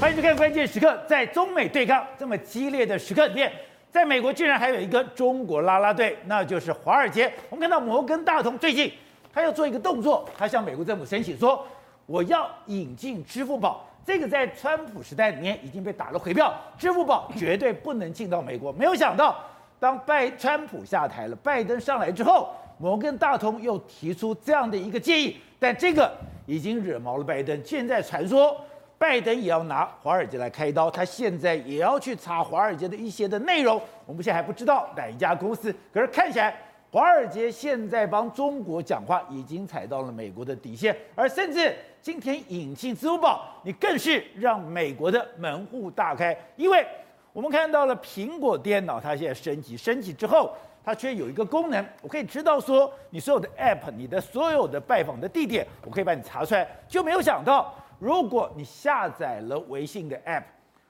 欢迎收看关键时刻，在中美对抗这么激烈的时刻里面，在美国竟然还有一个中国啦啦队，那就是华尔街。我们看到摩根大通最近他要做一个动作，他向美国政府申请说，我要引进支付宝。这个在川普时代里面已经被打了回票，支付宝绝对不能进到美国。没有想到，当拜川普下台了，拜登上来之后，摩根大通又提出这样的一个建议，但这个已经惹毛了拜登。现在传说。拜登也要拿华尔街来开刀，他现在也要去查华尔街的一些的内容。我们现在还不知道哪一家公司，可是看起来华尔街现在帮中国讲话，已经踩到了美国的底线，而甚至今天引进支付宝，你更是让美国的门户大开。因为我们看到了苹果电脑，它现在升级，升级之后，它却有一个功能，我可以知道说你所有的 App，你的所有的拜访的地点，我可以把你查出来，就没有想到。如果你下载了微信的 App，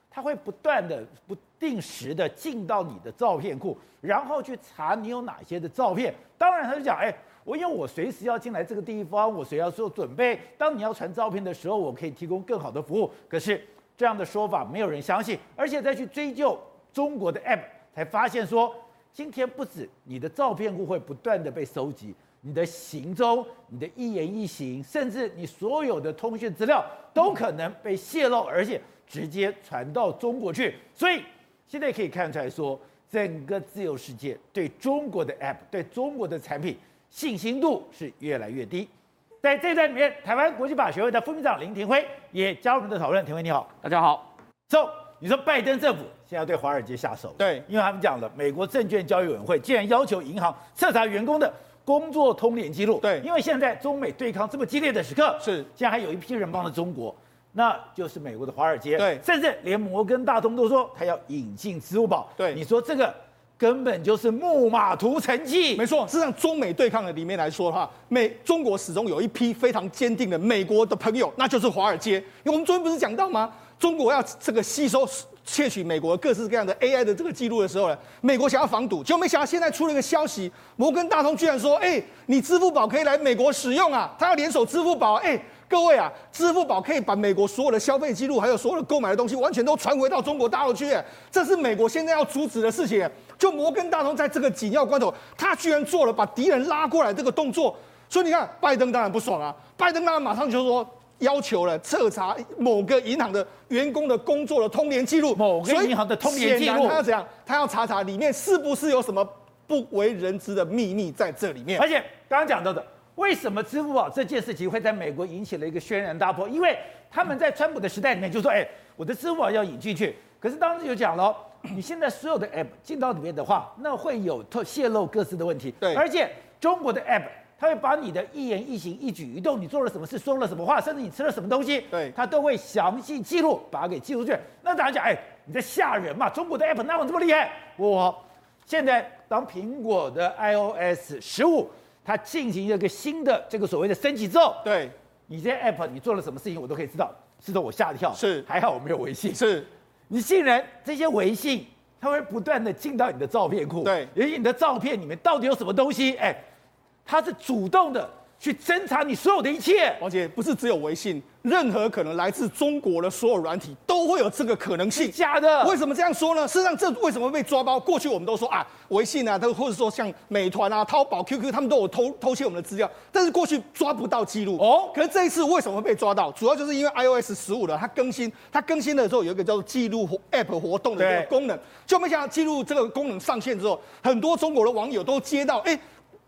它会不断的、不定时的进到你的照片库，然后去查你有哪些的照片。当然，他就讲，哎，我因为我随时要进来这个地方，我随时要做准备。当你要传照片的时候，我可以提供更好的服务。可是这样的说法没有人相信，而且再去追究中国的 App，才发现说，今天不止你的照片库会不断的被收集。你的行踪、你的一言一行，甚至你所有的通讯资料，都可能被泄露，而且直接传到中国去。所以现在可以看出来说，整个自由世界对中国的 App、对中国的产品信心度是越来越低。在这段里面，台湾国际法学会的副秘书长林庭辉也加入我们的讨论。庭辉你好，大家好。So，你说拜登政府现在要对华尔街下手？对，因为他们讲了，美国证券交易委员会竟然要求银行彻查员工的。工作通联记录，对，因为现在中美对抗这么激烈的时刻，是，现在还有一批人帮了中国，那就是美国的华尔街，对，甚至连摩根大通都说他要引进支付宝，对，你说这个根本就是木马屠城记，没错。事实上，中美对抗的里面来说的话，美中国始终有一批非常坚定的美国的朋友，那就是华尔街。因为我们昨天不是讲到吗？中国要这个吸收。窃取美国各式各样的 AI 的这个记录的时候呢，美国想要防堵，结果没想到现在出了一个消息，摩根大通居然说：“哎，你支付宝可以来美国使用啊！他要联手支付宝，哎，各位啊，支付宝可以把美国所有的消费记录，还有所有的购买的东西，完全都传回到中国大陆去，这是美国现在要阻止的事情。就摩根大通在这个紧要关头，他居然做了把敌人拉过来这个动作，所以你看，拜登当然不爽啊，拜登当然马上就说。”要求了彻查某个银行的员工的工作的通联记录，某个银行的通联记录，他要怎样？他要查查里面是不是有什么不为人知的秘密在这里面。而且刚刚讲到的，为什么支付宝这件事情会在美国引起了一个轩然大波？因为他们在川普的时代里面就说：“哎，我的支付宝要引进去。”可是当时就讲了，你现在所有的 App 进到里面的话，那会有透泄露各自的问题。对，而且中国的 App。他会把你的一言一行、一举一动，你做了什么事、说了什么话，甚至你吃了什么东西，对，他都会详细记录，把它给记录出去。那大家讲，哎，你在吓人嘛？中国的 app 哪有这么厉害？我现在当苹果的 iOS 十五，它进行一个新的这个所谓的升级之后，对，你这些 app 你做了什么事情，我都可以知道，知道我吓一跳。是，还好我没有微信。是，你竟然这些微信，它会不断的进到你的照片库，对，而且你的照片里面到底有什么东西？哎，它是主动的。去侦查你所有的一切，而且不是只有微信，任何可能来自中国的所有软体都会有这个可能性。假的？为什么这样说呢？事实上，这为什么被抓包？过去我们都说啊，微信啊，都或者说像美团啊、淘宝、QQ，他们都有偷偷窃我们的资料，但是过去抓不到记录。哦，可是这一次为什么会被抓到？主要就是因为 iOS 十五的它更新，它更新的时候有一个叫做记录 App 活动的这个功能，就没想到记录这个功能上线之后，很多中国的网友都接到，哎。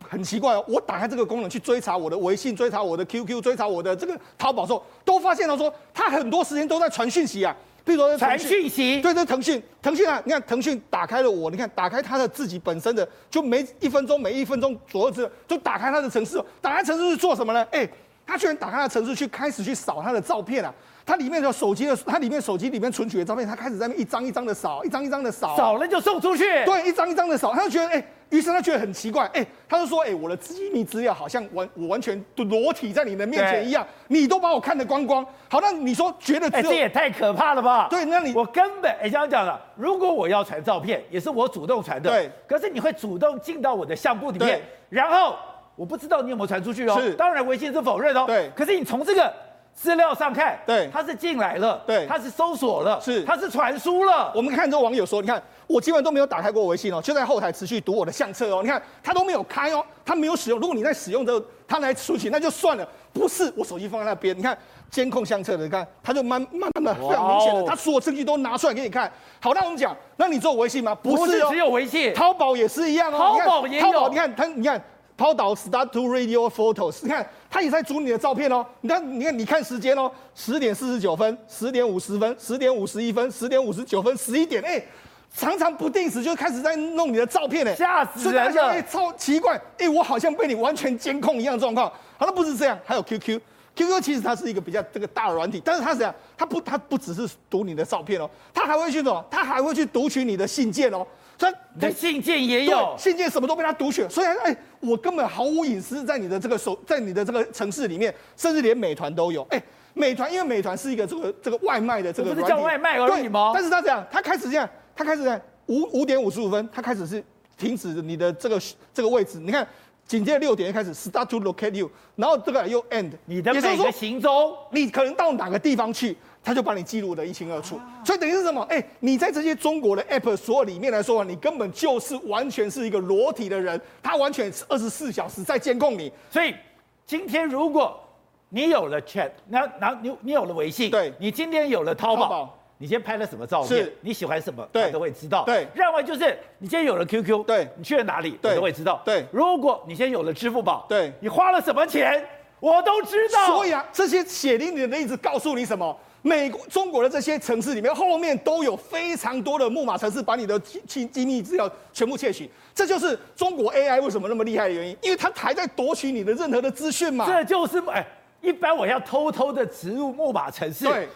很奇怪哦，我打开这个功能去追查我的微信、追查我的 QQ、追查我的这个淘宝的时候，都发现了说，他很多时间都在传讯息啊。比如说传讯息，对，这，腾讯，腾讯啊，你看腾讯打开了我，你看打开他的自己本身的，就每一分钟、每一分钟左右之，就打开他的城市，打开城市是做什么呢？哎，他居然打开他的城市去开始去扫他的照片啊。它里面的手机的，它里面手机里面存取的照片，他开始在那一张一张的扫，一张一张的扫，扫了就送出去。对，一张一张的扫，他就觉得，哎、欸，于是他觉得很奇怪，哎、欸，他就说，哎、欸，我的机密资料好像完，我完全裸体在你的面前一样，你都把我看得光光。好，那你说觉得，这也太可怕了吧？对，那你我根本，哎、欸，这样讲了，如果我要传照片，也是我主动传的，对，可是你会主动进到我的相簿里面，然后我不知道你有没有传出去哦。是，当然微信是否认哦。对，可是你从这个。资料上看，对他是进来了，对他是搜索了，是他是传输了。我们看这个网友说，你看我基本上都没有打开过微信哦，就在后台持续读我的相册哦。你看他都没有开哦，他没有使用。如果你在使用之后，他来出去那就算了。不是，我手机放在那边，你看监控相册的，你看他就慢慢慢的非常明显的，他所有证据都拿出来给你看。好，那我们讲，那你做微信吗？不是，不是只有微信，淘宝也是一样哦。淘宝也有，淘宝你看他，你看。抛导 start to radio photos，你看他也在组你的照片哦。你看，你看，你看时间哦，十点四十九分，十点五十分，十点五十一分，十点五十九分，十一点，哎，常常不定时就开始在弄你的照片，哎，吓死人了，哎，超奇怪，哎，我好像被你完全监控一样状况。好，那不是这样，还有 QQ，QQ 其实它是一个比较这个大的软体，但是它怎样？它不，它不只是读你的照片哦，它还会去什么？它还会去读取你的信件哦。所以，信件也有，信件什么都被他读取，所以哎，我根本毫无隐私，在你的这个手，在你的这个城市里面，甚至连美团都有。哎，美团因为美团是一个这个这个外卖的这个，不是叫外卖而已吗？但是他这样，他开始这样，他开始这样，五五点五十五分，他开始是停止你的这个这个位置。你看，紧接着六点就开始 start to locate you，然后这个又 end，你的每个行踪，你可能到哪个地方去。他就把你记录的一清二楚，所以等于是什么？哎、欸，你在这些中国的 app 所有里面来说，你根本就是完全是一个裸体的人，他完全是二十四小时在监控你。所以今天如果你有了 chat，那那你你有了微信，对，你今天有了淘宝，淘你今天拍了什么照片？你喜欢什么？对，他都会知道。对，另外就是你今天有了 QQ，对，你去了哪里？对，都会知道。对，如果你先有了支付宝，对，你花了什么钱，我都知道。所以啊，这些血淋淋的例子告诉你什么？美国、中国的这些城市里面，后面都有非常多的木马城市，把你的机机密资料全部窃取。这就是中国 AI 为什么那么厉害的原因，因为它还在夺取你的任何的资讯嘛。这就是哎，一般我要偷偷的植入木马城市，对，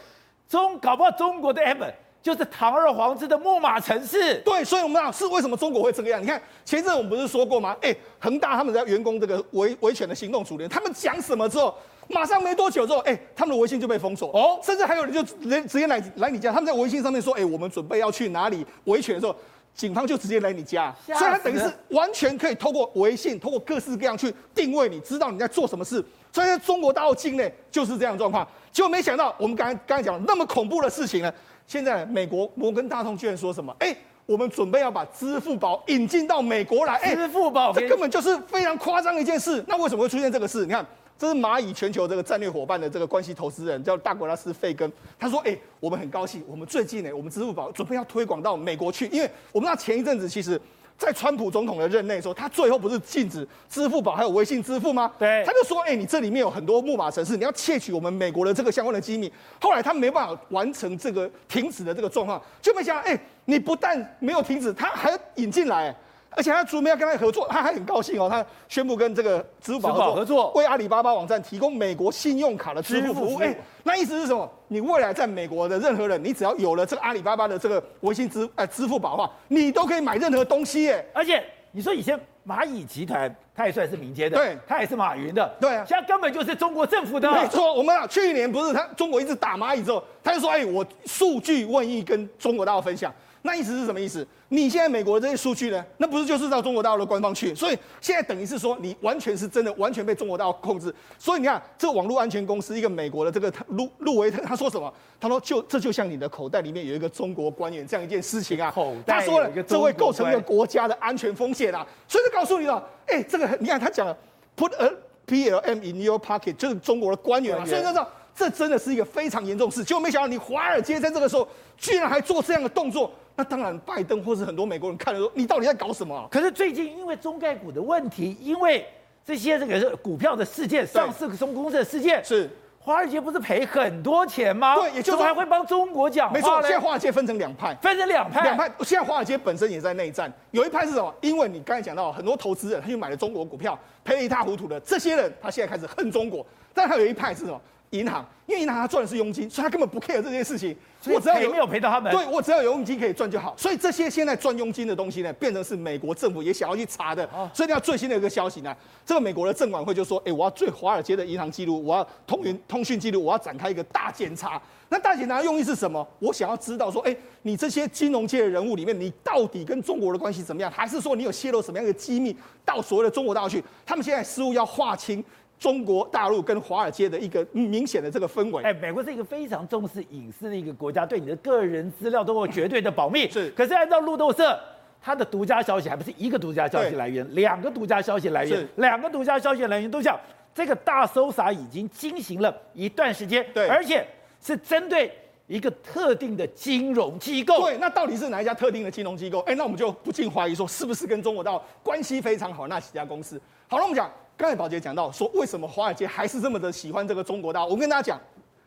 中搞不好中国的 app 就是堂而皇之的木马城市。对，所以我们讲是为什么中国会这个样？你看前阵我们不是说过吗？哎，恒大他们在员工这个维维权的行动组里，他们讲什么之后？马上没多久之后，哎、欸，他们的微信就被封锁哦，甚至还有人就人直接来来你家，他们在微信上面说，哎、欸，我们准备要去哪里维权的时候，警方就直接来你家，所以他等于是完全可以透过微信，透过各式各样去定位你，知道你在做什么事。所以在中国大陆境内就是这样的状况，结果没想到我们刚才刚才讲那么恐怖的事情呢，现在美国摩根大通居然说什么？哎、欸，我们准备要把支付宝引进到美国来，支付宝这根本就是非常夸张的一件事。那为什么会出现这个事？你看。这是蚂蚁全球这个战略伙伴的这个关系投资人，叫大格拉斯费根。他说：“哎，我们很高兴，我们最近呢，我们支付宝准备要推广到美国去，因为我们那前一阵子其实，在川普总统的任内时候，他最后不是禁止支付宝还有微信支付吗？对，他就说：哎，你这里面有很多木马城市，你要窃取我们美国的这个相关的机密。后来他没办法完成这个停止的这个状况，就没想到，哎，你不但没有停止，他还引进来。”而且他准备要跟他合作，他还很高兴哦。他宣布跟这个支付宝合作，合作为阿里巴巴网站提供美国信用卡的支付服务。哎，那意思是什么？你未来在美国的任何人，你只要有了这个阿里巴巴的这个微信支呃支付宝的话，你都可以买任何东西耶。而且你说以前蚂蚁集团，它也算是民间的，对，它也是马云的，对啊，现在根本就是中国政府的。没错，我们啊，去年不是他中国一直打蚂蚁之后，他就说：“哎，我数据愿意跟中国大陆分享。”那意思是什么意思？你现在美国的这些数据呢？那不是就是到中国大陆的官方去？所以现在等于是说，你完全是真的完全被中国大陆控制。所以你看，这个网络安全公司一个美国的这个路路维特，他说什么？他说就这就像你的口袋里面有一个中国官员这样一件事情啊。口袋他说了，这会构成一个国家的安全风险啊。所以就告诉你了，哎，这个你看他讲了，put a PLM in your pocket，就是中国的官员啊。所以他说这真的是一个非常严重事。结果没想到你华尔街在这个时候居然还做这样的动作。那当然，拜登或是很多美国人看了说：“你到底在搞什么啊？”可是最近因为中概股的问题，因为这些这个股票的事件、上市中公司的事件，是华尔街不是赔很多钱吗？对，也就是说还会帮中国讲话。没错，现在华尔街分成两派，分成两派，两派。现在华尔街本身也在内战，有一派是什么？因为你刚才讲到很多投资人他就买了中国股票，赔得一塌糊涂的，这些人他现在开始恨中国。但还有一派是什么？银行，因为银行它赚的是佣金，所以他根本不 care 这件事情。我只要有没有赔到他们，对，我只要有佣金可以赚就好。所以这些现在赚佣金的东西呢，变成是美国政府也想要去查的。所以你要最新的一个消息呢，这个美国的证管会就说：“哎，我要对华尔街的银行记录，我要通讯通讯记录，我要展开一个大检查。那大检查的用意是什么？我想要知道说，哎，你这些金融界的人物里面，你到底跟中国的关系怎么样？还是说你有泄露什么样的机密到所谓的中国大陆去？他们现在似乎要划清。”中国大陆跟华尔街的一个明显的这个氛围。哎，美国是一个非常重视隐私的一个国家，对你的个人资料都有绝对的保密。是，可是按照路透社，它的独家消息还不是一个独家消息来源，两个独家消息来源，两个独家消息来源都讲这个大搜查已经进行了一段时间，对，而且是针对一个特定的金融机构。对，那到底是哪一家特定的金融机构？哎，那我们就不禁怀疑说，是不是跟中国大陆关系非常好那几家公司？好了，我们讲。刚才宝杰讲到说，为什么华尔街还是这么的喜欢这个中国大陆？我跟大家讲，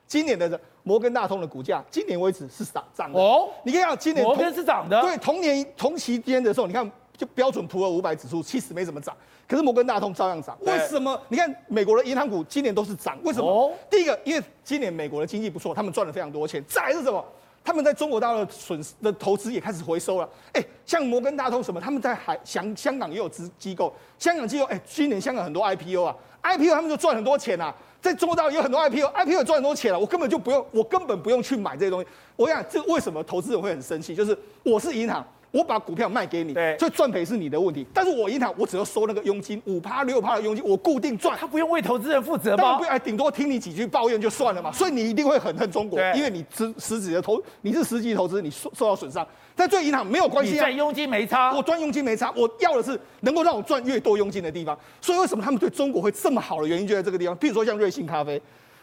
今年的摩根大通的股价，今年为止是涨涨的哦。你看，今年摩根是涨的。对，同年同期间的时候，你看就标准普尔五百指数其实没怎么涨，可是摩根大通照样涨。为什么？你看美国的银行股今年都是涨，为什么？哦、第一个，因为今年美国的经济不错，他们赚了非常多钱。再来是什么？他们在中国大陆的损失的投资也开始回收了。哎，像摩根大通什么，他们在海香香港也有资机构，香港机构，哎，今年香港很多 IPO 啊。IPO 他们就赚很多钱啊，在中国大陆有很多 IPO，IPO 赚很多钱了，我根本就不用，我根本不用去买这些东西。我想这为什么投资人会很生气？就是我是银行。我把股票卖给你，所以赚赔是你的问题。但是我银行，我只要收那个佣金，五趴六趴的佣金，我固定赚。他不用为投资人负责吗？不，哎，顶多听你几句抱怨就算了嘛。所以你一定会很恨中国，因为你实实质的投，你是实际投资，你受受到损伤。但对银行没有关系啊，赚佣金没差，我赚佣金没差，我要的是能够让我赚越多佣金的地方。所以为什么他们对中国会这么好的原因就在这个地方。譬如说像瑞幸咖啡。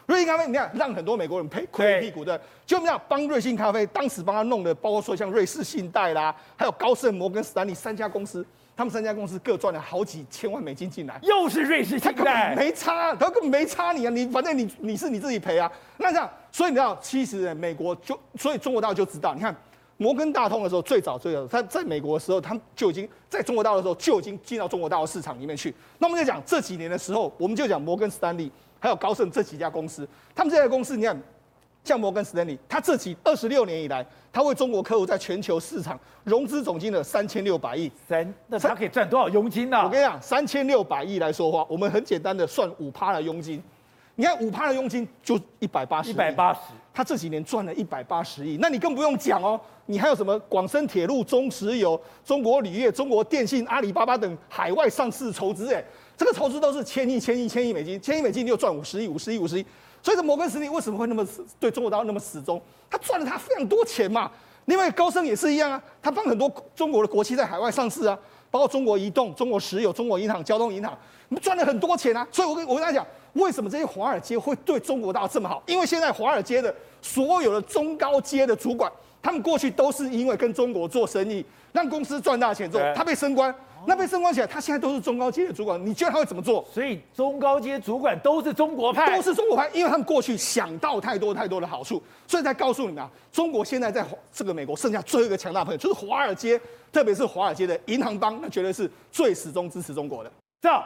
瑞幸咖啡，你看让很多美国人赔亏屁股的，就这样帮瑞幸咖啡，当时帮他弄的，包括说像瑞士信贷啦，还有高盛、摩根士丹利三家公司，他们三家公司各赚了好几千万美金进来。又是瑞士信贷，没差，他根本没差你啊，你反正你你是你自己赔啊。那这样，所以你知道，其实美国就，所以中国大陆就知道，你看摩根大通的时候，最早最早他在美国的时候，他们就已经在中国大陆的时候就已经进到中国大陆市场里面去。那我们就讲这几年的时候，我们就讲摩根士丹利。还有高盛这几家公司，他们这家公司，你看，像摩根士丹利，他这几二十六年以来，他为中国客户在全球市场融资总金额三千六百亿，三，那他可以赚多少佣金呢？我跟你讲，三千六百亿来说话，我们很简单的算五趴的佣金，你看五趴的佣金就一百八十，一百八十，他这几年赚了一百八十亿，那你更不用讲哦，你还有什么广深铁路、中石油、中国铝业、中国电信、阿里巴巴等海外上市筹资，哎。这个投资都是千亿、千亿、千亿美金，千亿美金你又赚五十亿、五十亿、五十亿，所以这摩根士丹利为什么会那么对中国大陆那么死忠？他赚了他非常多钱嘛。另外高盛也是一样啊，他帮很多中国的国企在海外上市啊，包括中国移动、中国石油、中国银行、交通银行，你们赚了很多钱啊。所以我跟我跟大家讲，为什么这些华尔街会对中国大陆这么好？因为现在华尔街的所有的中高阶的主管，他们过去都是因为跟中国做生意，让公司赚大钱之后，他被升官。那被升官起来，他现在都是中高阶的主管，你觉得他会怎么做？所以中高阶主管都是中国派，都是中国派，因为他们过去想到太多太多的好处，所以才告诉你们啊，中国现在在这个美国剩下最后一个强大朋友就是华尔街，特别是华尔街的银行帮，那绝对是最始终支持中国的。这样，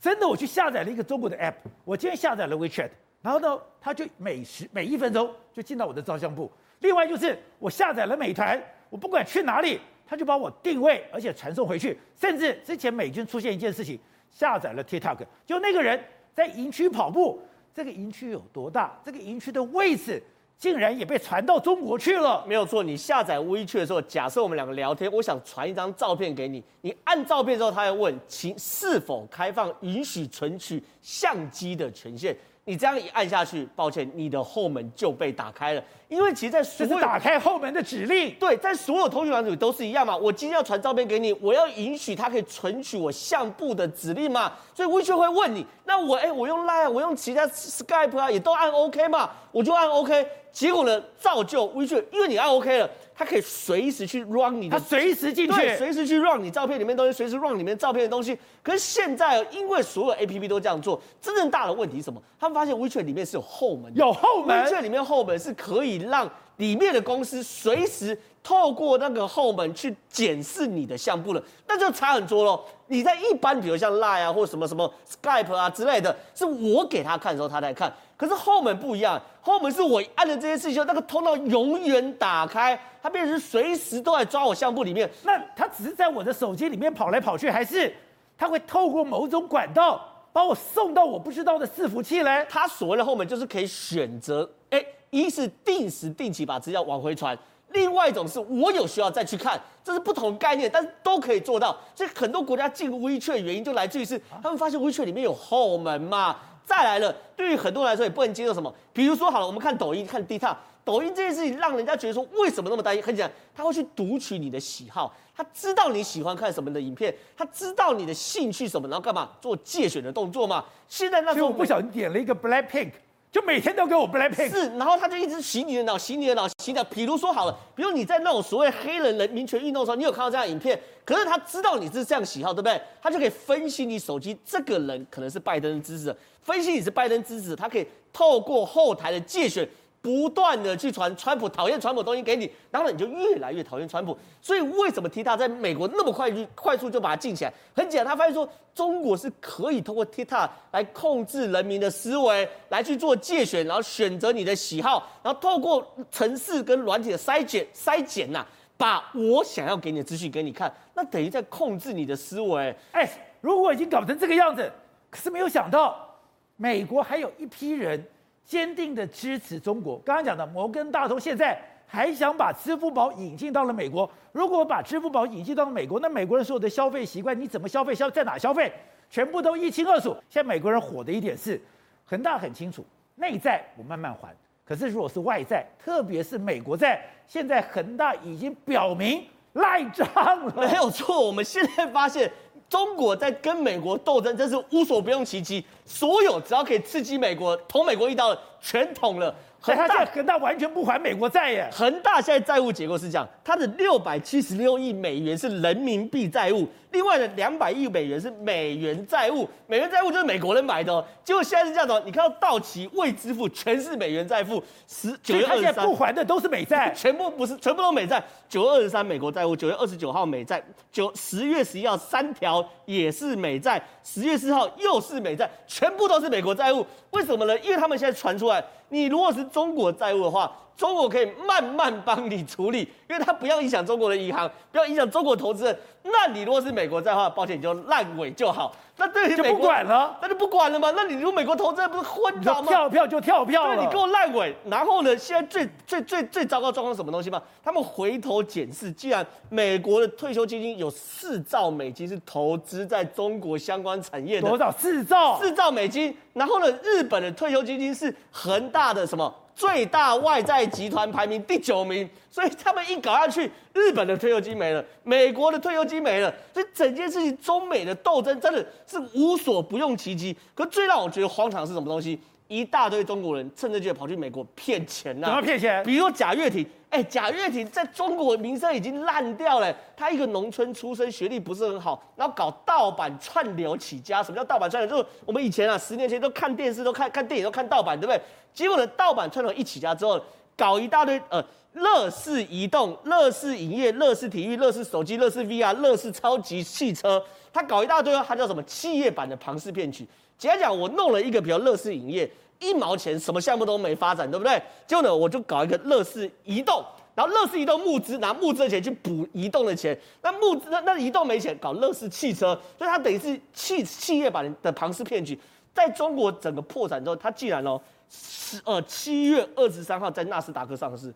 真的，我去下载了一个中国的 app，我今天下载了 WeChat，然后呢，他就每时每一分钟就进到我的照相簿。另外就是我下载了美团，我不管去哪里。他就把我定位，而且传送回去。甚至之前美军出现一件事情，下载了 TikTok，就那个人在营区跑步，这个营区有多大？这个营区的位置竟然也被传到中国去了。没有错，你下载 WeChat 的时候，假设我们两个聊天，我想传一张照片给你，你按照片之后，他要问，请是否开放允许存取相机的权限。你这样一按下去，抱歉，你的后门就被打开了。因为其实，在所有打开后门的指令，对，在所有通讯软体都是一样嘛。我今天要传照片给你，我要允许它可以存取我相簿的指令嘛。所以 WeChat 会问你，那我哎，我用 Line，我用其他 Skype 啊，也都按 OK 嘛，我就按 OK。结果呢，造就 WeChat，因为你按 OK 了。它可以随时去 run 你的，它随时进去，对，随时去 run 你照片里面东西，随时 run 里面照片的东西。可是现在，因为所有 APP 都这样做，真正大的问题是什么？他们发现 WeChat 里面是有后门，有后门，WeChat 里面后门是可以让里面的公司随时透过那个后门去检视你的相簿了，那就差很多喽。你在一般，比如像 Line 啊，或什么什么 Skype 啊之类的，是我给他看的时候，他在看。可是后门不一样，后门是我按了这些事情，那个通道永远打开，它变成是随时都在抓我相簿里面。那它只是在我的手机里面跑来跑去，还是它会透过某种管道把我送到我不知道的伺服器嘞？它所谓的后门就是可以选择，哎，一是定时定期把资料往回传。另外一种是我有需要再去看，这是不同概念，但是都可以做到。所以很多国家进 WeChat 的原因就来自于是他们发现 WeChat 里面有后门嘛。再来了，对于很多人来说也不能接受什么，比如说好了，我们看抖音，看 TikTok，抖音这件事情让人家觉得说为什么那么担心？很简单，他会去读取你的喜好，他知道你喜欢看什么的影片，他知道你的兴趣什么，然后干嘛做借选的动作嘛。现在那时候我不小心点了一个 Blackpink。就每天都给我 Blackpink，是，然后他就一直洗你的脑，洗你的脑，洗脑。比如说好了，比如你在那种所谓黑人人民权运动的时候，你有看到这样影片，可是他知道你是这样喜好，对不对？他就可以分析你手机这个人可能是拜登的支持者，分析你是拜登支持者，他可以透过后台的界选。不断的去传川普讨厌川普东西给你，当然，你就越来越讨厌川普。所以为什么 TikTok 在美国那么快就快速就把它禁起来？很简单，他发现说中国是可以通过 TikTok 来控制人民的思维，来去做介选，然后选择你的喜好，然后透过程式跟软体的筛检筛检呐，把我想要给你的资讯给你看，那等于在控制你的思维。哎，如果已经搞成这个样子，可是没有想到美国还有一批人。坚定的支持中国。刚刚讲的摩根大通现在还想把支付宝引进到了美国。如果把支付宝引进到了美国，那美国人所有的消费习惯，你怎么消费，消在哪消费，全部都一清二楚。现在美国人火的一点是，恒大很清楚，内债我慢慢还。可是如果是外债，特别是美国债，现在恒大已经表明赖账了。没有错，我们现在发现。中国在跟美国斗争，真是无所不用其极，所有只要可以刺激美国、捅美国一刀的，全捅了。恒大恒大完全不还美国债耶！恒大现在债务结构是这样，它的六百七十六亿美元是人民币债务，另外的两百亿美元是美元债务。美元债务就是美国人买的哦。结果现在是这样的，你看到到期未支付全是美元债务，十九月二十三不还的都是美债，全部不是，全部都美债。九月二十三美国债务，九月二十九号美债，九十月十一号三条也是美债，十月四号又是美债，全部都是美国债务。为什么呢？因为他们现在传出来。你如果是中国债务的话，中国可以慢慢帮你处理，因为它不要影响中国的银行，不要影响中国投资人。那你如果是美国在的话，抱歉，你就烂尾就好。那对于美国就不管了，那就不管了嘛。那你如果美国投资人不是昏倒吗？跳票就跳票了。对，你给我烂尾。然后呢，现在最最最最糟糕状况是什么东西吗？他们回头检视，既然美国的退休基金有四兆美金是投资在中国相关产业的，多少？四兆？四兆美金。然后呢，日本的退休基金是恒大的什么？最大外债集团排名第九名，所以他们一搞下去，日本的退休金没了，美国的退休金没了，所以整件事情中美的斗争真的是无所不用其极。可最让我觉得荒唐是什么东西？一大堆中国人趁着机会跑去美国骗钱呐、啊！怎么骗钱？比如说贾跃亭，哎，贾跃亭在中国名声已经烂掉了。他一个农村出身，学历不是很好，然后搞盗版串流起家。什么叫盗版串流？就是我们以前啊，十年前都看电视、都看看电影、都看盗版，对不对？结果呢，盗版串流一起家之后，搞一大堆呃，乐视移动、乐视影业、乐视体育、乐视手机、乐视 VR、乐视超级汽车，他搞一大堆，他叫什么企业版的庞氏骗局。简单讲，我弄了一个，比较乐视影业，一毛钱什么项目都没发展，对不对？结果呢，我就搞一个乐视移动，然后乐视移动募资，拿募资的钱去补移动的钱。那募资那那移动没钱，搞乐视汽车，所以它等于是企企业版的庞氏骗局。在中国整个破产之后，它竟然哦，十呃七月二十三号在纳斯达克上市。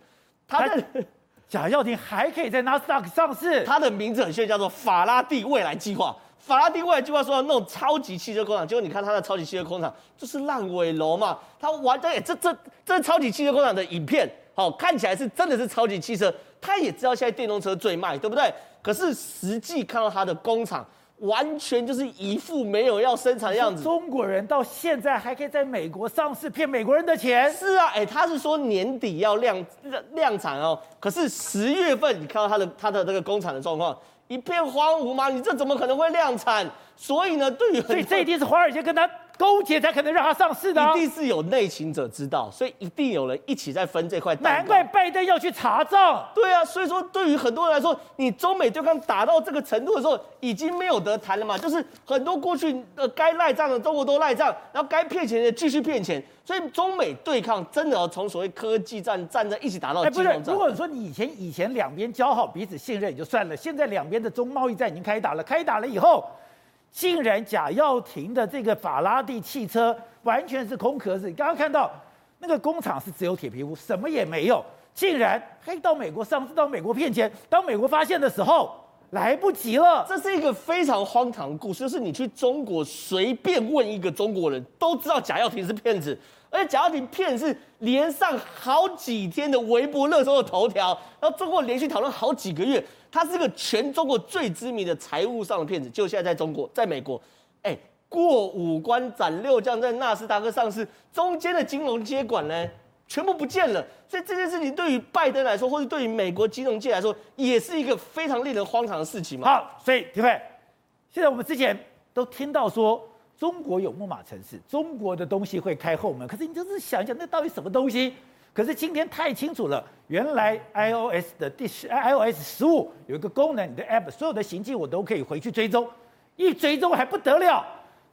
它的贾跃亭还可以在纳斯达克上市，它的名字很炫，叫做法拉第未来计划。法拉第未来计划说要弄超级汽车工厂，结果你看他的超级汽车工厂就是烂尾楼嘛。他玩的，这这这超级汽车工厂的影片，好看起来是真的是超级汽车。他也知道现在电动车最卖，对不对？可是实际看到他的工厂，完全就是一副没有要生产的样子。中国人到现在还可以在美国上市骗美国人的钱？是啊，哎，他是说年底要量量产哦。可是十月份你看到他的他的这个工厂的状况。一片荒芜吗？你这怎么可能会量产？所以呢，对于所以这一定是华尔街跟他勾结，才可能让他上市的，啊。一定是有内情者知道，所以一定有人一起在分这块。难怪拜登要去查账。对啊，所以说对于很多人来说，你中美对抗打到这个程度的时候，已经没有得谈了嘛。就是很多过去呃该赖账的中国都赖账，然后该骗钱的继续骗钱。所以中美对抗真的要从所谓科技战站在一起打到金融战。哎，不是，如果说你以前以前两边交好彼此信任也就算了，现在两边的中贸易战已经开打了，开打了以后，竟然贾跃亭的这个法拉第汽车完全是空壳子。你刚刚看到那个工厂是只有铁皮屋，什么也没有。竟然还到美国上市，到美国骗钱。当美国发现的时候，来不及了。这是一个非常荒唐的故事，就是你去中国随便问一个中国人都知道贾跃亭是骗子，而且贾跃亭骗是连上好几天的微博热搜的头条，然后中国连续讨论好几个月，他是个全中国最知名的财务上的骗子。就现在在中国，在美国，哎，过五关斩六将，在纳斯达克上市，中间的金融接管呢？全部不见了，所以这件事情对于拜登来说，或者对于美国金融界来说，也是一个非常令人荒唐的事情嘛。好，所以体会，现在我们之前都听到说中国有木马城市，中国的东西会开后门，可是你就是想想，那到底什么东西？可是今天太清楚了，原来 iOS 的第十 iOS 十五有一个功能，你的 App 所有的行迹我都可以回去追踪，一追踪还不得了，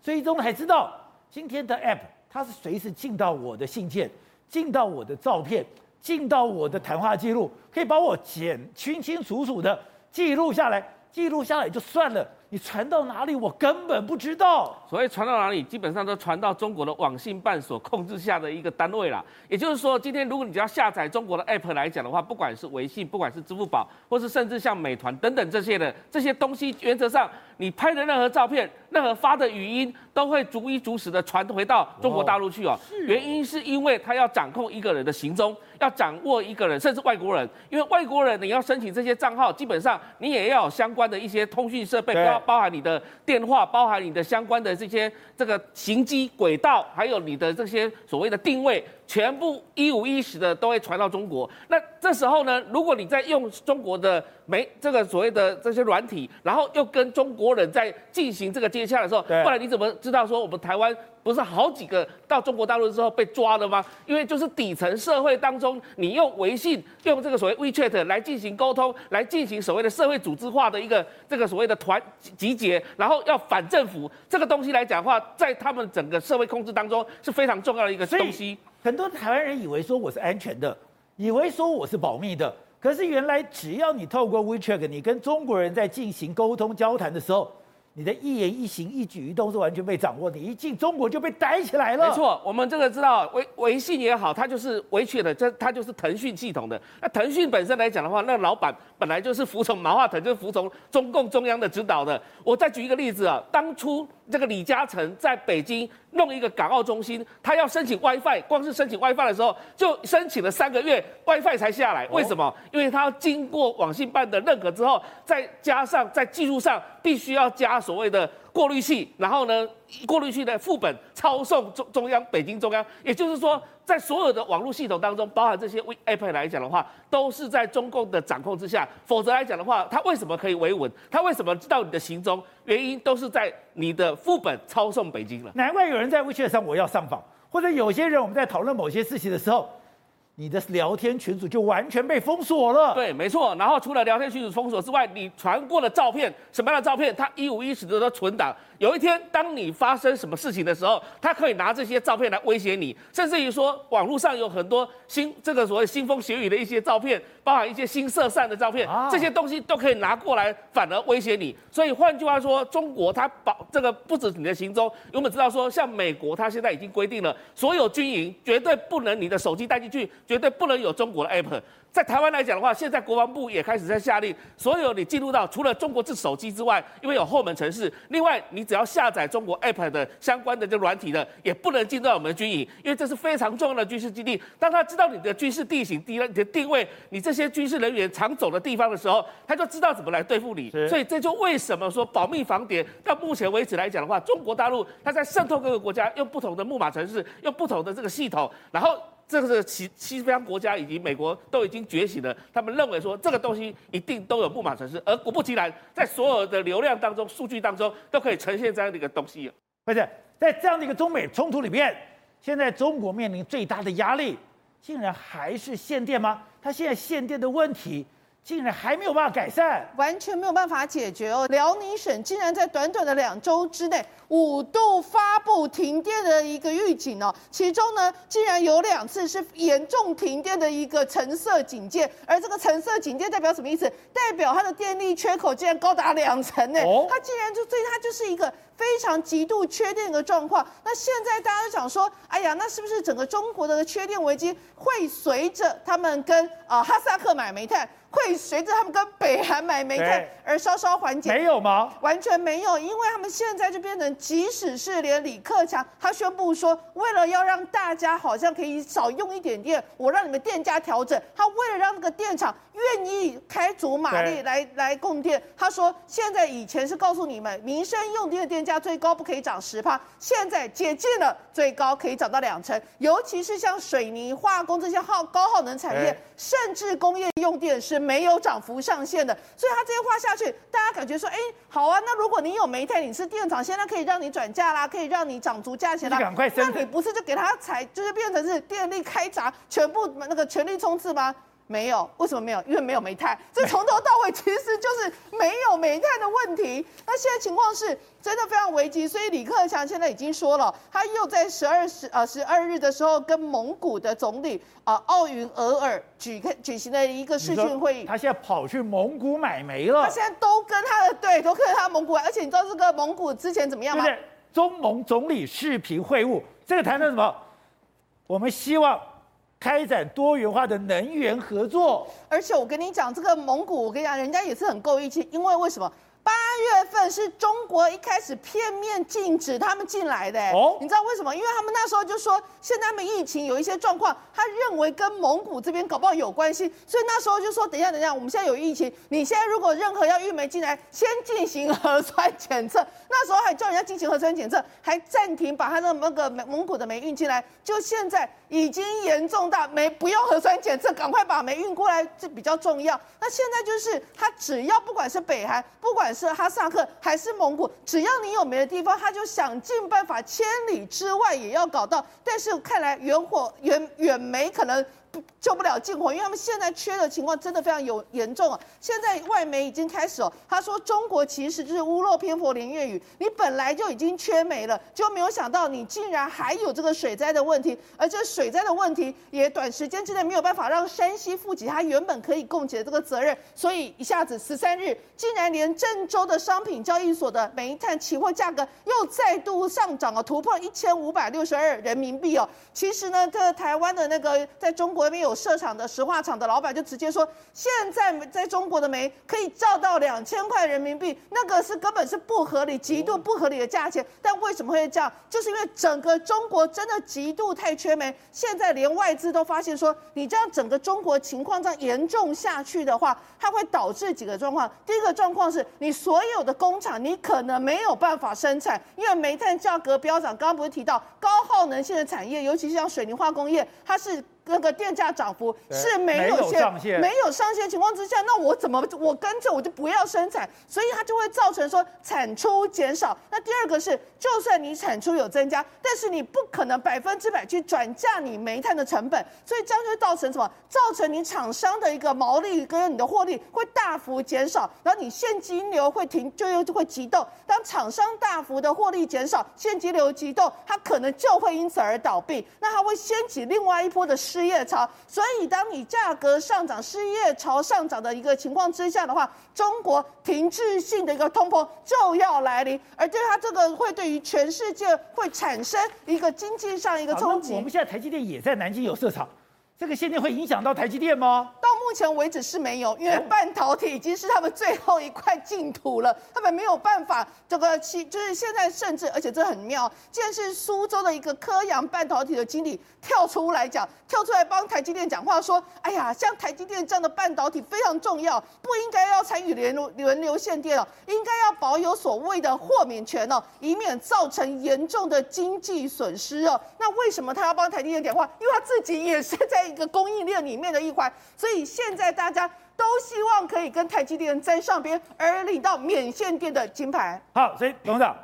追踪还知道今天的 App 它是随时进到我的信件。进到我的照片，进到我的谈话记录，可以把我简清清楚楚的记录下来，记录下来就算了。你传到哪里，我根本不知道。所谓传到哪里，基本上都传到中国的网信办所控制下的一个单位了。也就是说，今天如果你只要下载中国的 app 来讲的话，不管是微信，不管是支付宝，或是甚至像美团等等这些的这些东西，原则上你拍的任何照片、任何发的语音，都会逐一逐时的传回到中国大陆去哦。原因是因为他要掌控一个人的行踪。要掌握一个人，甚至外国人，因为外国人你要申请这些账号，基本上你也要有相关的一些通讯设备，包包含你的电话，包含你的相关的这些这个行机轨道，还有你的这些所谓的定位。全部一五一十的都会传到中国。那这时候呢，如果你在用中国的媒这个所谓的这些软体，然后又跟中国人在进行这个接洽的时候，不然你怎么知道说我们台湾不是好几个到中国大陆之后被抓了吗？因为就是底层社会当中，你用微信用这个所谓 WeChat 来进行沟通，来进行所谓的社会组织化的一个这个所谓的团集结，然后要反政府这个东西来讲的话，在他们整个社会控制当中是非常重要的一个东西。很多台湾人以为说我是安全的，以为说我是保密的，可是原来只要你透过 WeChat，你跟中国人在进行沟通交谈的时候。你的一言一行、一举一动是完全被掌握的，你一进中国就被逮起来了。没错，我们这个知道，微微信也好，它就是微确的，这它就是腾讯系统的。那腾讯本身来讲的话，那老板本来就是服从马化腾，就是服从中共中央的指导的。我再举一个例子啊，当初这个李嘉诚在北京弄一个港澳中心，他要申请 WiFi，光是申请 WiFi 的时候就申请了三个月，WiFi 才下来。为什么？因为他要经过网信办的认可之后，再加上在技术上必须要加。所谓的过滤器，然后呢，过滤器的副本抄送中中央北京中央，也就是说，在所有的网络系统当中，包含这些 App 来讲的话，都是在中共的掌控之下。否则来讲的话，他为什么可以维稳？他为什么知道你的行踪？原因都是在你的副本抄送北京了。难怪有人在微信上我要上访，或者有些人我们在讨论某些事情的时候。你的聊天群组就完全被封锁了。对，没错。然后除了聊天群组封锁之外，你传过的照片，什么样的照片，他一五一十的都存档。有一天，当你发生什么事情的时候，他可以拿这些照片来威胁你，甚至于说，网络上有很多新这个所谓腥风血雨的一些照片，包含一些新色散的照片，这些东西都可以拿过来，反而威胁你。所以换句话说，中国它保这个不止你的行踪，我们知道说，像美国，它现在已经规定了，所有军营绝对不能你的手机带进去，绝对不能有中国的 app。在台湾来讲的话，现在国防部也开始在下令，所有你进入到除了中国制手机之外，因为有后门城市，另外你只要下载中国 app 的相关的这软体的，也不能进到我们的军营，因为这是非常重要的军事基地。当他知道你的军事地形、地你的定位、你这些军事人员常走的地方的时候，他就知道怎么来对付你。所以这就为什么说保密防谍到目前为止来讲的话，中国大陆它在渗透各个国家，用不同的木马城市，用不同的这个系统，然后。这个是西西方国家以及美国都已经觉醒了，他们认为说这个东西一定都有不满城市，而果不其然，在所有的流量当中、数据当中都可以呈现这样的一个东西。不是在这样的一个中美冲突里面，现在中国面临最大的压力，竟然还是限电吗？它现在限电的问题，竟然还没有办法改善，完全没有办法解决哦。辽宁省竟然在短短的两周之内，五度发布停电的一个预警哦，其中呢，竟然有两次是严重停电的一个橙色警戒，而这个橙色警戒代表什么意思？代表它的电力缺口竟然高达两成呢？哦，它竟然就对它就是一个非常极度缺电的状况。那现在大家都想说，哎呀，那是不是整个中国的缺电危机会随着他们跟啊、呃、哈萨克买煤炭？会随着他们跟北韩买煤炭而稍稍缓解？没有吗？完全没有，因为他们现在就变成，即使是连李克强他宣布说，为了要让大家好像可以少用一点电，我让你们电价调整。他为了让那个电厂愿意开足马力来来供电，他说现在以前是告诉你们，民生用电的电价最高不可以涨十趴，现在解禁了，最高可以涨到两成，尤其是像水泥、化工这些耗高耗能产业，甚至工业用电是。没有涨幅上限的，所以他这些话下去，大家感觉说，哎，好啊，那如果你有煤炭，你是电厂，现在可以让你转嫁啦，可以让你涨足价钱啦，赶快升，那你不是就给他踩，就是变成是电力开闸，全部那个全力冲刺吗？没有，为什么没有？因为没有煤炭，这从头到尾其实就是没有煤炭的问题。那现在情况是真的非常危急，所以李克强现在已经说了，他又在十二十呃十二日的时候跟蒙古的总理啊奥云额尔举开举行了一个视讯会议。他现在跑去蒙古买煤了。他现在都跟他的对，都跟他的蒙古，而且你知道这个蒙古之前怎么样吗？对，中蒙总理视频会晤，这个谈的什么？我们希望。开展多元化的能源合作，而且我跟你讲，这个蒙古，我跟你讲，人家也是很够义气，因为为什么？八月份是中国一开始片面禁止他们进来的，哦，你知道为什么？因为他们那时候就说，现在他们疫情有一些状况，他认为跟蒙古这边搞不好有关系，所以那时候就说，等一下，等一下，我们现在有疫情，你现在如果任何要运煤进来，先进行核酸检测。那时候还叫人家进行核酸检测，还暂停把他的那个蒙古的煤运进来。就现在已经严重到没不用核酸检测，赶快把煤运过来，这比较重要。那现在就是他只要不管是北韩，不管是哈萨克还是蒙古，只要你有煤的地方，他就想尽办法，千里之外也要搞到。但是看来远火远远没可能。救不了近火，因为他们现在缺的情况真的非常有严重啊！现在外媒已经开始哦，他说中国其实就是屋漏偏逢连夜雨，你本来就已经缺煤了，就没有想到你竟然还有这个水灾的问题，而这水灾的问题也短时间之内没有办法让山西负起他原本可以供给的这个责任，所以一下子十三日竟然连郑州的商品交易所的煤炭期货价格又再度上涨了，突破一千五百六十二人民币哦。其实呢，这台湾的那个在中国。国边有设厂的石化厂的老板就直接说，现在在中国的煤可以照到两千块人民币，那个是根本是不合理、极度不合理的价钱。但为什么会这样？就是因为整个中国真的极度太缺煤，现在连外资都发现说，你这样整个中国情况这样严重下去的话，它会导致几个状况。第一个状况是你所有的工厂你可能没有办法生产，因为煤炭价格飙涨。刚刚不是提到高耗能性的产业，尤其是像水泥化工业，它是。那个电价涨幅是没有限，没有上限情况之下，那我怎么我跟着我就不要生产，所以它就会造成说产出减少。那第二个是，就算你产出有增加，但是你不可能百分之百去转嫁你煤炭的成本，所以这样就会造成什么？造成你厂商的一个毛利跟你的获利会大幅减少，然后你现金流会停，就又就会急动。当厂商大幅的获利减少，现金流急动，它可能就会因此而倒闭，那它会掀起另外一波的。失业潮，所以当你价格上涨、失业潮上涨的一个情况之下的话，中国停滞性的一个通膨就要来临，而对它这个会对于全世界会产生一个经济上一个冲击。我们现在台积电也在南京有设厂。这个限电会影响到台积电吗？到目前为止是没有，因为半导体已经是他们最后一块净土了，他们没有办法这个其就是现在甚至，而且这很妙，竟然是苏州的一个科阳半导体的经理跳出来讲，跳出来帮台积电讲话说，哎呀，像台积电这样的半导体非常重要，不应该要参与联轮轮流限电哦，应该要保有所谓的豁免权哦，以免造成严重的经济损失哦。那为什么他要帮台积电讲话？因为他自己也是在。一个供应链里面的一环，所以现在大家都希望可以跟台积电沾上边，而领到免限电的金牌。好，所以董事长，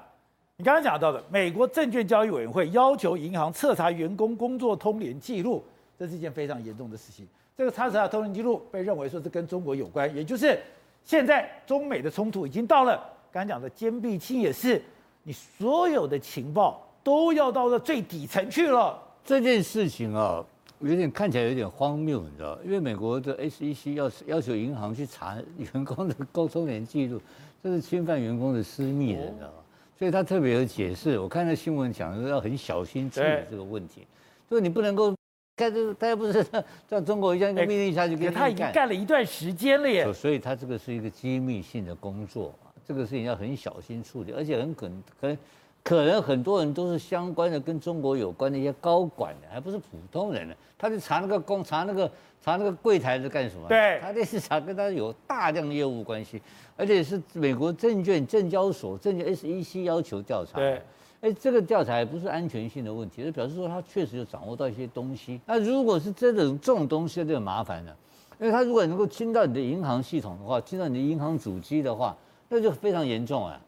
你刚刚讲到的，美国证券交易委员会要求银行彻查员工工作通联记录，这是一件非常严重的事情。这个查查通联记录被认为说是跟中国有关，也就是现在中美的冲突已经到了刚才讲的坚壁清野，是你所有的情报都要到了最底层去了。这件事情啊，有点看起来有点荒谬，你知道？因为美国的 SEC 要要求银行去查员工的沟通联记录，这是侵犯员工的私密的，你知道吗？所以他特别有解释。我看那新闻讲说要很小心处理这个问题，就是你不能够，盖这大家不是像中国一样一个命令下去给他已经干了一段时间了耶。所以他这个是一个机密性的工作，这个事情要很小心处理，而且很可可能。可能很多人都是相关的，跟中国有关的一些高管的，还不是普通人呢。他去查那个工，查那个查那个柜台是干什么？对，他这是查跟他有大量的业务关系，而且是美国证券证交所、证券 SEC 要求调查。对，哎，这个调查也不是安全性的问题，就表示说他确实有掌握到一些东西。那如果是这种这种东西，就很麻烦了，因为他如果能够侵到你的银行系统的话，侵到你的银行主机的话，那就非常严重啊。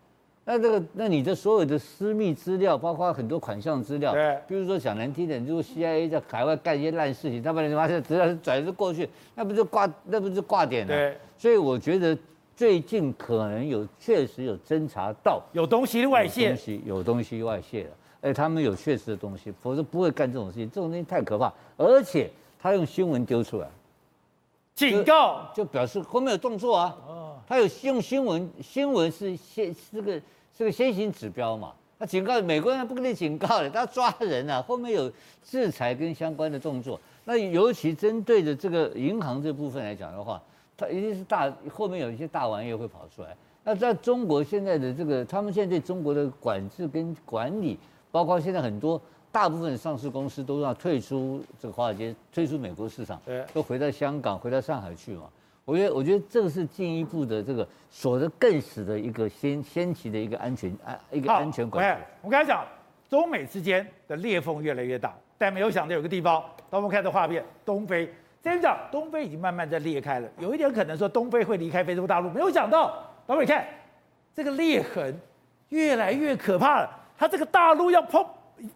那这个，那你的所有的私密资料，包括很多款项资料，对，比如说讲难听点，如果 CIA 在海外干一些烂事情，他把你发现资料转移过去，那不就挂，那不就挂点了？对。所以我觉得最近可能有确实有侦查到有东西外泄，东西有东西外泄了，哎，他们有确实的东西，否则不会干这种事情。这种东西太可怕，而且他用新闻丢出来，警告就，就表示后面有动作啊。哦。他有用新闻，新闻是先这个。这个先行指标嘛，他警告美国人不跟你警告的，他抓人啊，后面有制裁跟相关的动作。那尤其针对着这个银行这部分来讲的话，它一定是大后面有一些大玩意会跑出来。那在中国现在的这个，他们现在对中国的管制跟管理，包括现在很多大部分上市公司都要退出这个华尔街，退出美国市场，都回到香港、回到上海去嘛。我觉得，我觉得这个是进一步的这个锁得更死的一个先先期的一个安全安一个安全管理。我跟他讲，中美之间的裂缝越来越大，但没有想到有个地方，当我们看到画面，东非。先讲东非已经慢慢在裂开了，有一点可能说东非会离开非洲大陆，没有想到，各位看这个裂痕越来越可怕了，它这个大陆要砰，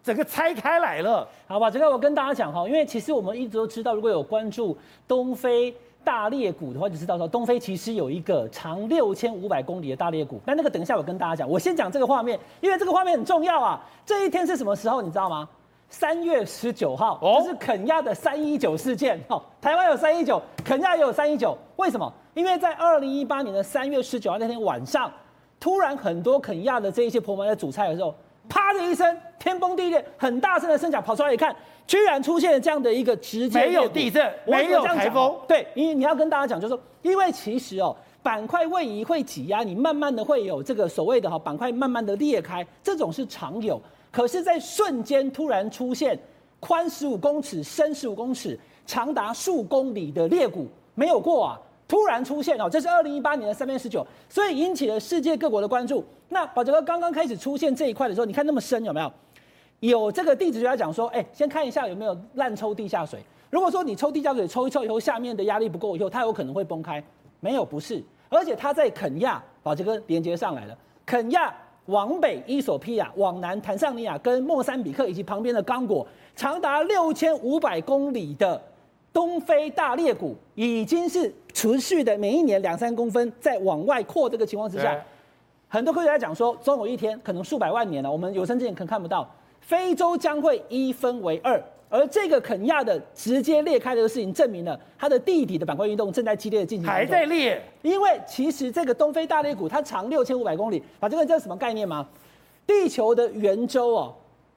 整个拆开来了。好吧，这个我跟大家讲哈，因为其实我们一直都知道，如果有关注东非。大裂谷的话，就知道说东非其实有一个长六千五百公里的大裂谷。那那个等一下我跟大家讲，我先讲这个画面，因为这个画面很重要啊。这一天是什么时候？你知道吗？三月十九号，这是肯亚的三一九事件。哦，台湾有三一九，肯亚也有三一九。为什么？因为在二零一八年的三月十九号那天晚上，突然很多肯亚的这一些婆婆在煮菜的时候。啪的一声，天崩地裂，很大声的声响，跑出来一看，居然出现了这样的一个直接没有地震，没有台风。对，因为你要跟大家讲，就是说，因为其实哦，板块位移会挤压你，慢慢的会有这个所谓的哈板块慢慢的裂开，这种是常有。可是，在瞬间突然出现宽十五公尺、深十五公尺、长达数公里的裂谷，没有过啊。突然出现哦，这是二零一八年的三月十九，所以引起了世界各国的关注。那宝杰哥刚刚开始出现这一块的时候，你看那么深有没有？有这个地质学家讲说，哎，先看一下有没有滥抽地下水。如果说你抽地下水抽一抽以后，下面的压力不够以后，它有可能会崩开。没有，不是，而且它在肯亚，宝杰哥连接上来了。肯亚往北，伊索比亚往南，坦桑尼亚跟莫桑比克以及旁边的刚果，长达六千五百公里的。东非大裂谷已经是持续的，每一年两三公分在往外扩这个情况之下，很多科学家讲说，总有一天可能数百万年了，我们有生之年可能看不到，非洲将会一分为二，而这个肯亚的直接裂开这个事情，证明了它的地底的板块运动正在激烈的进行，还在裂，因为其实这个东非大裂谷它长六千五百公里，把这个叫什么概念吗？地球的圆周哦。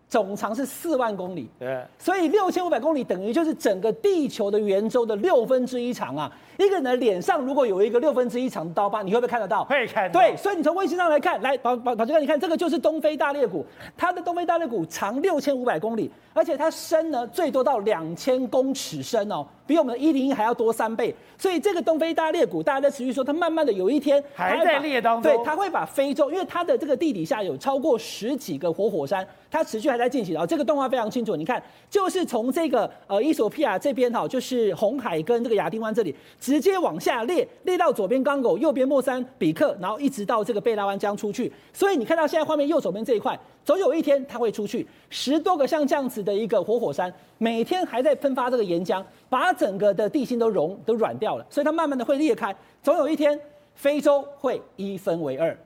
总长是四万公里，对，所以六千五百公里等于就是整个地球的圆周的六分之一长啊。一个人的脸上如果有一个六分之一长的刀疤，你会不会看得到？会看到。对，所以你从卫星上来看，来，宝宝宝杰哥，你看这个就是东非大裂谷，它的东非大裂谷长六千五百公里，而且它深呢最多到两千公尺深哦，比我们的一零一还要多三倍。所以这个东非大裂谷，大家在持续说，它慢慢的有一天还在裂当中，对，它会把非洲，因为它的这个地底下有超过十几个活火山，它持续还在进行。然后这个动画非常清楚，你看，就是从这个呃伊索比亚这边哈，就是红海跟这个亚丁湾这里。直接往下裂，裂到左边刚果，右边莫桑比克，然后一直到这个贝拉湾江出去。所以你看到现在画面右手边这一块，总有一天它会出去。十多个像这样子的一个活火山，每天还在喷发这个岩浆，把整个的地心都融都软掉了，所以它慢慢的会裂开。总有一天，非洲会一分为二。